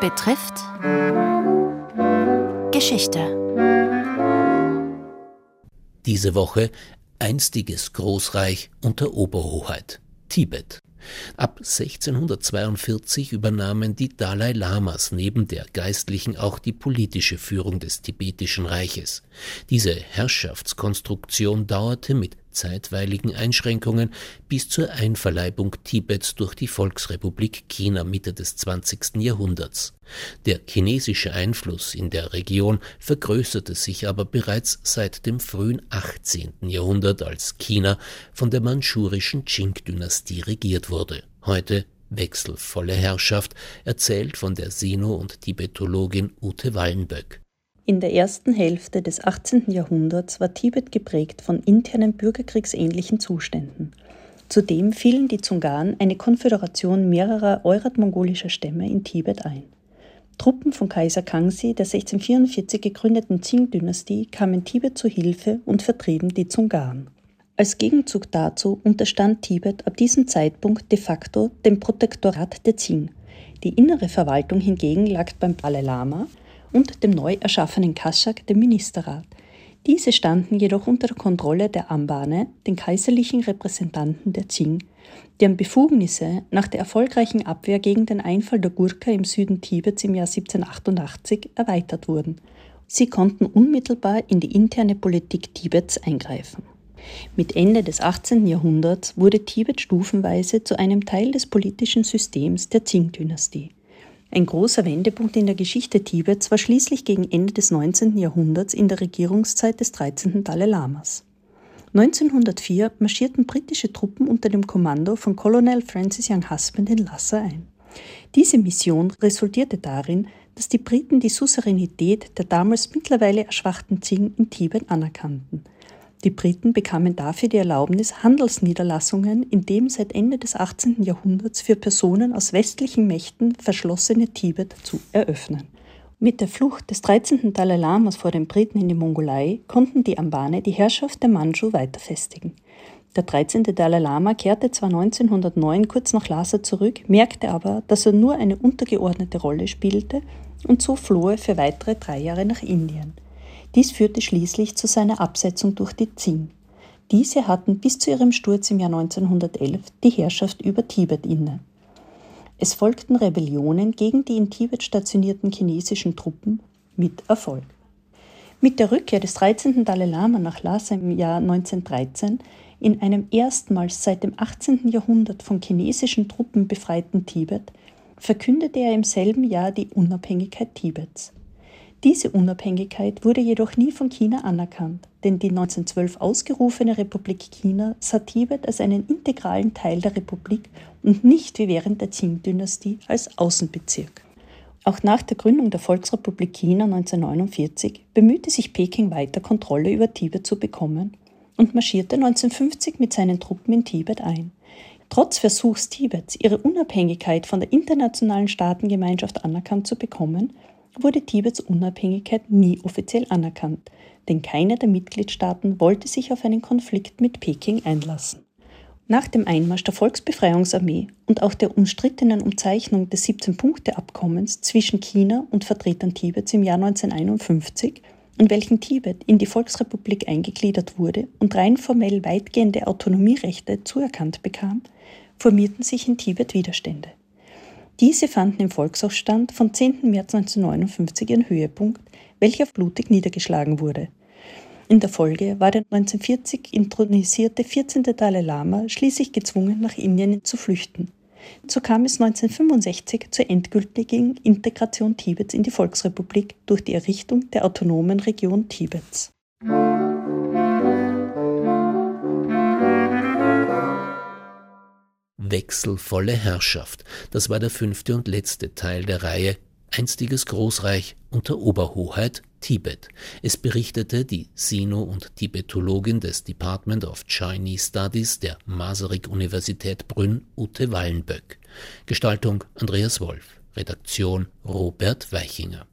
betrifft Geschichte. Diese Woche einstiges Großreich unter Oberhoheit Tibet. Ab 1642 übernahmen die Dalai Lamas neben der geistlichen auch die politische Führung des tibetischen Reiches. Diese Herrschaftskonstruktion dauerte mit zeitweiligen Einschränkungen bis zur Einverleibung Tibets durch die Volksrepublik China Mitte des 20. Jahrhunderts. Der chinesische Einfluss in der Region vergrößerte sich aber bereits seit dem frühen 18. Jahrhundert, als China von der manchurischen Qing-Dynastie regiert wurde. Heute wechselvolle Herrschaft, erzählt von der Sino- und Tibetologin Ute Wallenböck. In der ersten Hälfte des 18. Jahrhunderts war Tibet geprägt von internen bürgerkriegsähnlichen Zuständen. Zudem fielen die Zungan, eine Konföderation mehrerer eurat-mongolischer Stämme, in Tibet ein. Truppen von Kaiser Kangxi der 1644 gegründeten Qing-Dynastie kamen Tibet zu Hilfe und vertrieben die Zungan. Als Gegenzug dazu unterstand Tibet ab diesem Zeitpunkt de facto dem Protektorat der Qing. Die innere Verwaltung hingegen lag beim Dalai Lama, und dem neu erschaffenen Kaschak, dem Ministerrat. Diese standen jedoch unter der Kontrolle der Ambane, den kaiserlichen Repräsentanten der Qing, deren Befugnisse nach der erfolgreichen Abwehr gegen den Einfall der Gurkha im Süden Tibets im Jahr 1788 erweitert wurden. Sie konnten unmittelbar in die interne Politik Tibets eingreifen. Mit Ende des 18. Jahrhunderts wurde Tibet stufenweise zu einem Teil des politischen Systems der Qing-Dynastie. Ein großer Wendepunkt in der Geschichte Tibets war schließlich gegen Ende des 19. Jahrhunderts in der Regierungszeit des 13. Dalai Lamas. 1904 marschierten britische Truppen unter dem Kommando von Colonel Francis Young Husband in Lhasa ein. Diese Mission resultierte darin, dass die Briten die Souveränität der damals mittlerweile erschwachten Qing in Tibet anerkannten – die Briten bekamen dafür die Erlaubnis, Handelsniederlassungen in dem seit Ende des 18. Jahrhunderts für Personen aus westlichen Mächten verschlossene Tibet zu eröffnen. Mit der Flucht des 13. Dalai Lamas vor den Briten in die Mongolei konnten die Ambane die Herrschaft der Manchu weiter festigen. Der 13. Dalai Lama kehrte zwar 1909 kurz nach Lhasa zurück, merkte aber, dass er nur eine untergeordnete Rolle spielte und so floh er für weitere drei Jahre nach Indien. Dies führte schließlich zu seiner Absetzung durch die Qing. Diese hatten bis zu ihrem Sturz im Jahr 1911 die Herrschaft über Tibet inne. Es folgten Rebellionen gegen die in Tibet stationierten chinesischen Truppen mit Erfolg. Mit der Rückkehr des 13. Dalai Lama nach Lhasa im Jahr 1913 in einem erstmals seit dem 18. Jahrhundert von chinesischen Truppen befreiten Tibet verkündete er im selben Jahr die Unabhängigkeit Tibets. Diese Unabhängigkeit wurde jedoch nie von China anerkannt, denn die 1912 ausgerufene Republik China sah Tibet als einen integralen Teil der Republik und nicht wie während der Qing-Dynastie als Außenbezirk. Auch nach der Gründung der Volksrepublik China 1949 bemühte sich Peking weiter Kontrolle über Tibet zu bekommen und marschierte 1950 mit seinen Truppen in Tibet ein. Trotz Versuchs Tibets, ihre Unabhängigkeit von der internationalen Staatengemeinschaft anerkannt zu bekommen, wurde Tibets Unabhängigkeit nie offiziell anerkannt, denn keine der Mitgliedstaaten wollte sich auf einen Konflikt mit Peking einlassen. Nach dem Einmarsch der Volksbefreiungsarmee und auch der umstrittenen Umzeichnung des 17-Punkte-Abkommens zwischen China und Vertretern Tibets im Jahr 1951, in welchem Tibet in die Volksrepublik eingegliedert wurde und rein formell weitgehende Autonomierechte zuerkannt bekam, formierten sich in Tibet Widerstände. Diese fanden im Volksaufstand vom 10. März 1959 ihren Höhepunkt, welcher blutig niedergeschlagen wurde. In der Folge war der 1940 intronisierte 14. Dalai Lama schließlich gezwungen, nach Indien zu flüchten. So kam es 1965 zur endgültigen Integration Tibets in die Volksrepublik durch die Errichtung der autonomen Region Tibets. Wechselvolle Herrschaft. Das war der fünfte und letzte Teil der Reihe Einstiges Großreich unter Oberhoheit Tibet. Es berichtete die Sino- und Tibetologin des Department of Chinese Studies der Masaryk-Universität Brünn, Ute Wallenböck. Gestaltung Andreas Wolf. Redaktion Robert Weichinger.